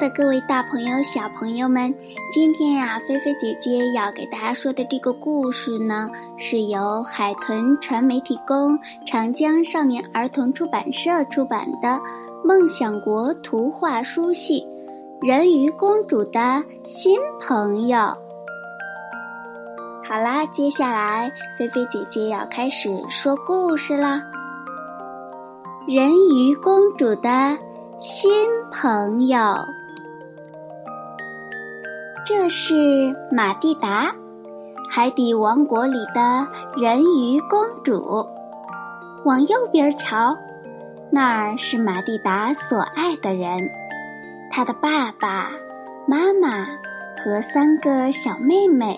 的各位大朋友、小朋友们，今天呀，菲菲姐姐要给大家说的这个故事呢，是由海豚传媒提供、长江少年儿童出版社出版的《梦想国图画书系》人鱼公主的新朋友。好啦，接下来菲菲姐姐要开始说故事啦，《人鱼公主的》。新朋友，这是马蒂达，海底王国里的人鱼公主。往右边瞧，那儿是马蒂达所爱的人，她的爸爸妈妈和三个小妹妹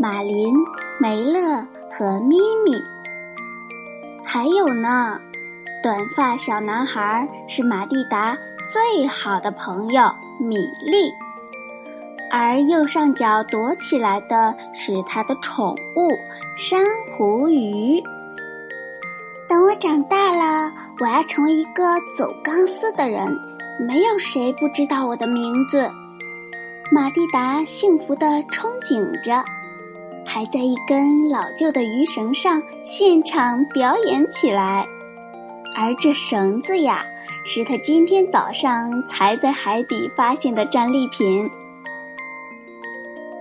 马林、梅勒和咪咪，还有呢。短发小男孩是马蒂达最好的朋友米莉，而右上角躲起来的是他的宠物珊瑚鱼。等我长大了，我要成为一个走钢丝的人，没有谁不知道我的名字。马蒂达幸福的憧憬着，还在一根老旧的鱼绳上现场表演起来。而这绳子呀，是他今天早上才在海底发现的战利品。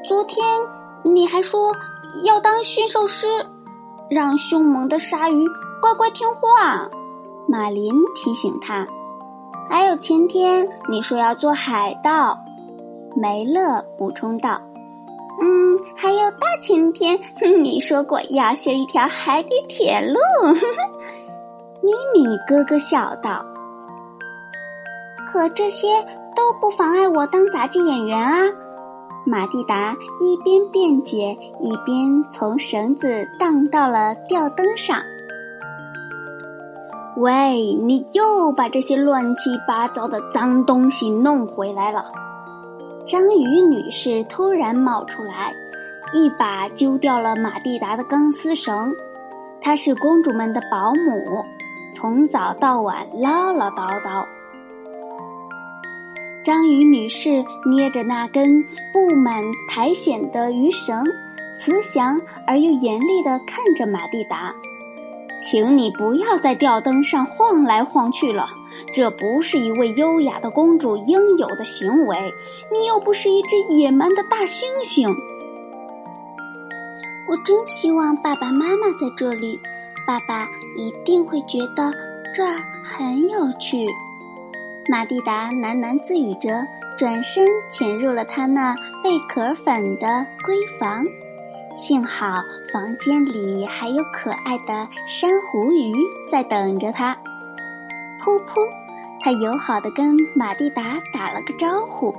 昨天你还说要当驯兽师，让凶猛的鲨鱼乖乖听话。马林提醒他。还有前天你说要做海盗，梅勒补充道。嗯，还有大前天你说过要修一条海底铁路。咪咪咯咯笑道：“可这些都不妨碍我当杂技演员啊！”马蒂达一边辩解，一边从绳子荡到了吊灯上。“喂，你又把这些乱七八糟的脏东西弄回来了！”章鱼女士突然冒出来，一把揪掉了马蒂达的钢丝绳。她是公主们的保姆。从早到晚唠唠叨叨。章鱼女士捏着那根布满苔藓的鱼绳，慈祥而又严厉地看着马蒂达：“请你不要在吊灯上晃来晃去了，这不是一位优雅的公主应有的行为。你又不是一只野蛮的大猩猩。”我真希望爸爸妈妈在这里。爸爸一定会觉得这儿很有趣。马蒂达喃喃自语着，转身潜入了他那贝壳粉的闺房。幸好房间里还有可爱的珊瑚鱼在等着他。噗噗，他友好的跟马蒂达打了个招呼：“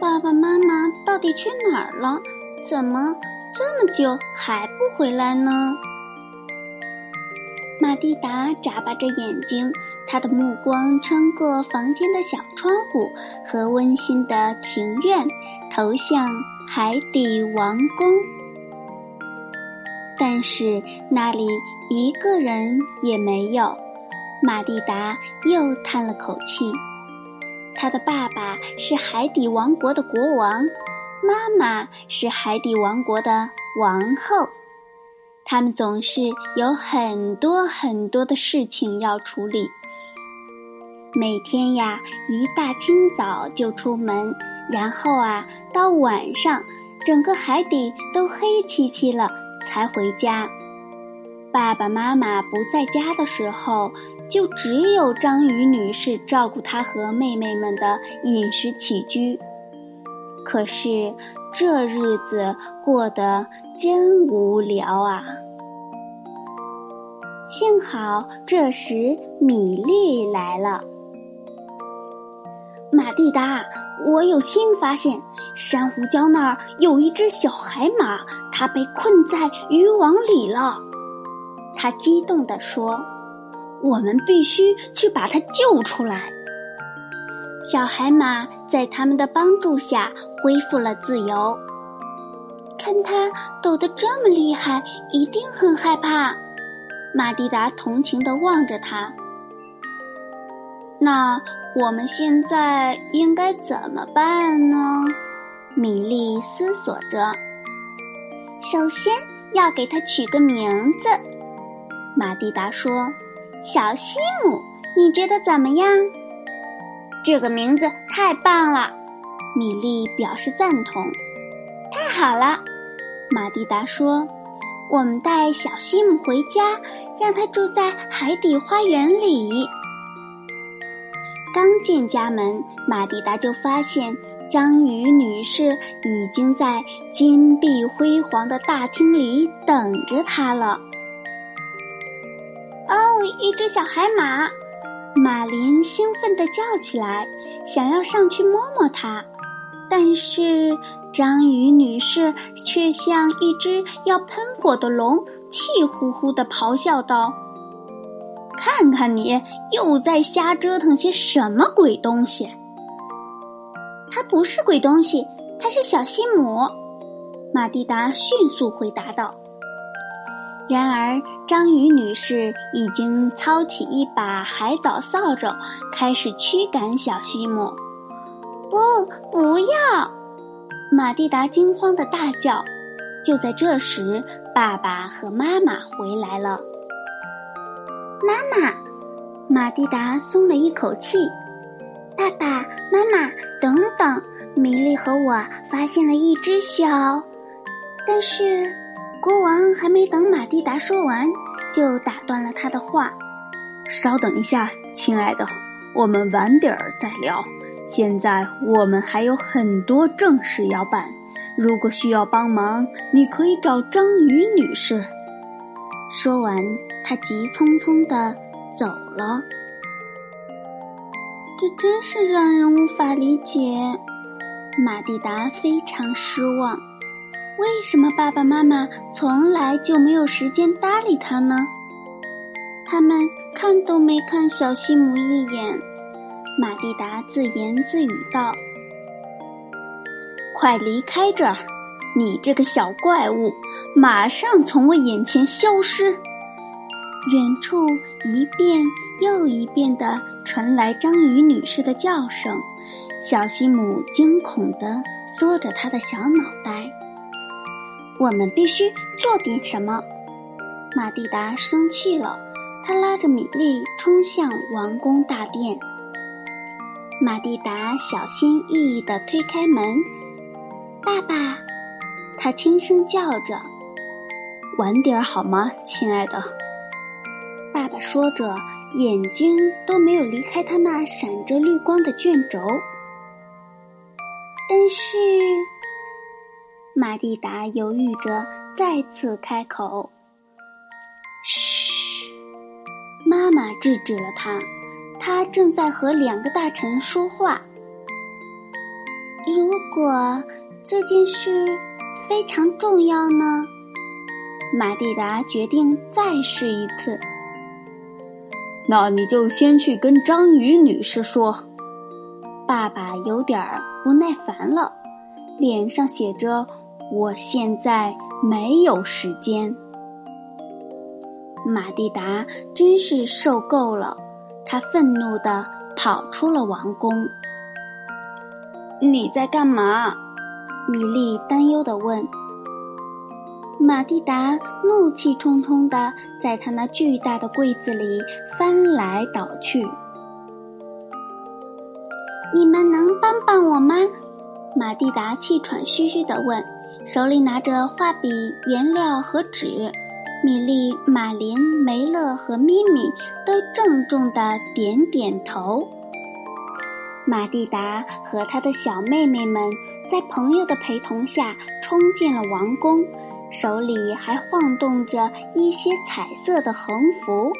爸爸妈妈到底去哪儿了？怎么？”这么久还不回来呢？马蒂达眨巴着眼睛，他的目光穿过房间的小窗户和温馨的庭院，投向海底王宫。但是那里一个人也没有。马蒂达又叹了口气。他的爸爸是海底王国的国王。妈妈是海底王国的王后，他们总是有很多很多的事情要处理。每天呀，一大清早就出门，然后啊，到晚上，整个海底都黑漆漆了才回家。爸爸妈妈不在家的时候，就只有章鱼女士照顾她和妹妹们的饮食起居。可是这日子过得真无聊啊！幸好这时米粒来了。马蒂达，我有新发现，珊瑚礁那儿有一只小海马，它被困在渔网里了。他激动地说：“我们必须去把它救出来。”小海马在他们的帮助下恢复了自由。看它抖得这么厉害，一定很害怕。马蒂达同情地望着他。那我们现在应该怎么办呢？米莉思索着。首先要给它取个名字。马蒂达说：“小西姆，你觉得怎么样？”这个名字太棒了，米莉表示赞同。太好了，马蒂达说：“我们带小西姆回家，让他住在海底花园里。”刚进家门，马蒂达就发现章鱼女士已经在金碧辉煌的大厅里等着她了。哦，一只小海马！马林兴奋地叫起来，想要上去摸摸它，但是章鱼女士却像一只要喷火的龙，气呼呼地咆哮道：“看看你又在瞎折腾些什么鬼东西！”“它不是鬼东西，它是小西姆。”马蒂达迅速回答道。然而，章鱼女士已经操起一把海藻扫帚，开始驱赶小西姆。不，不要！马蒂达惊慌的大叫。就在这时，爸爸和妈妈回来了。妈妈，马蒂达松了一口气。爸爸妈妈，等等！米莉和我发现了一只小……但是。国王还没等马蒂达说完，就打断了他的话：“稍等一下，亲爱的，我们晚点儿再聊。现在我们还有很多正事要办。如果需要帮忙，你可以找章鱼女士。”说完，他急匆匆的走了。这真是让人无法理解。马蒂达非常失望。为什么爸爸妈妈从来就没有时间搭理他呢？他们看都没看小西姆一眼。马蒂达自言自语道：“快离开这儿，你这个小怪物！马上从我眼前消失！”远处一遍又一遍地传来章鱼女士的叫声，小西姆惊恐地缩着他的小脑袋。我们必须做点什么。马蒂达生气了，他拉着米莉冲向王宫大殿。马蒂达小心翼翼地推开门，爸爸，他轻声叫着：“晚点好吗，亲爱的？”爸爸说着，眼睛都没有离开他那闪着绿光的卷轴。但是。马蒂达犹豫着，再次开口：“嘘！”妈妈制止了他，他正在和两个大臣说话。如果这件事非常重要呢？马蒂达决定再试一次。那你就先去跟章鱼女士说。爸爸有点不耐烦了，脸上写着。我现在没有时间。马蒂达真是受够了，他愤怒的跑出了王宫。你在干嘛？米莉担忧地问。马蒂达怒气冲冲地在他那巨大的柜子里翻来倒去。你们能帮帮我吗？马蒂达气喘吁吁地问。手里拿着画笔、颜料和纸，米莉、马林、梅勒和咪咪都郑重地点点头。马蒂达和他的小妹妹们在朋友的陪同下冲进了王宫，手里还晃动着一些彩色的横幅。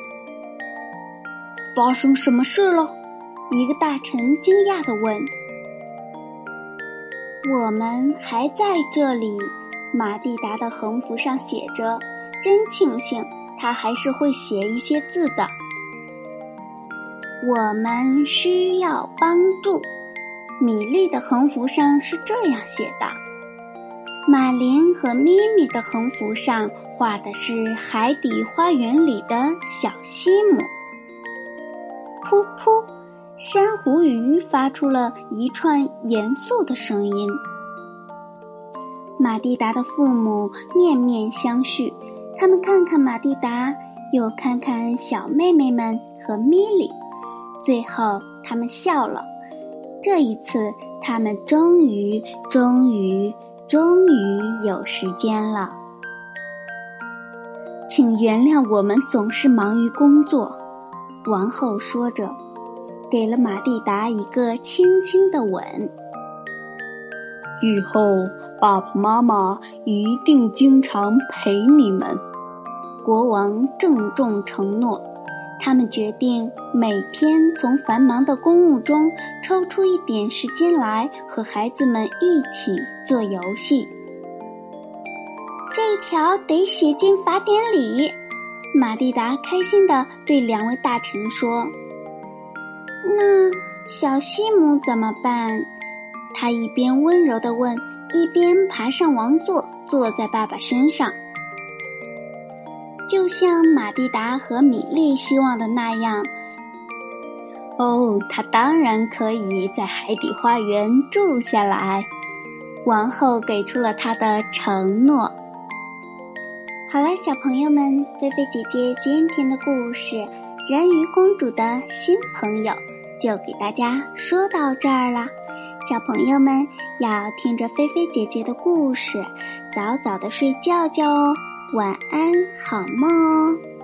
发生什么事了？一个大臣惊讶地问。“我们还在这里。”马蒂达的横幅上写着。真庆幸，他还是会写一些字的。我们需要帮助。米莉的横幅上是这样写的，马林和咪咪的横幅上画的是海底花园里的小西姆。噗噗，珊瑚鱼发出了一串严肃的声音。马蒂达的父母面面相觑。他们看看马蒂达，又看看小妹妹们和米莉，最后他们笑了。这一次，他们终于、终于、终于有时间了。请原谅我们总是忙于工作，王后说着，给了马蒂达一个轻轻的吻。以后，爸爸妈妈一定经常陪你们。国王郑重承诺，他们决定每天从繁忙的公务中抽出一点时间来和孩子们一起做游戏。这一条得写进法典里。玛蒂达开心地对两位大臣说：“那小西姆怎么办？”他一边温柔地问，一边爬上王座，坐在爸爸身上。就像马蒂达和米莉希望的那样，哦，他当然可以在海底花园住下来。王后给出了她的承诺。好了，小朋友们，菲菲姐姐今天的故事《人鱼公主的新朋友》就给大家说到这儿啦。小朋友们要听着菲菲姐姐的故事，早早的睡觉觉哦。晚安，好梦哦。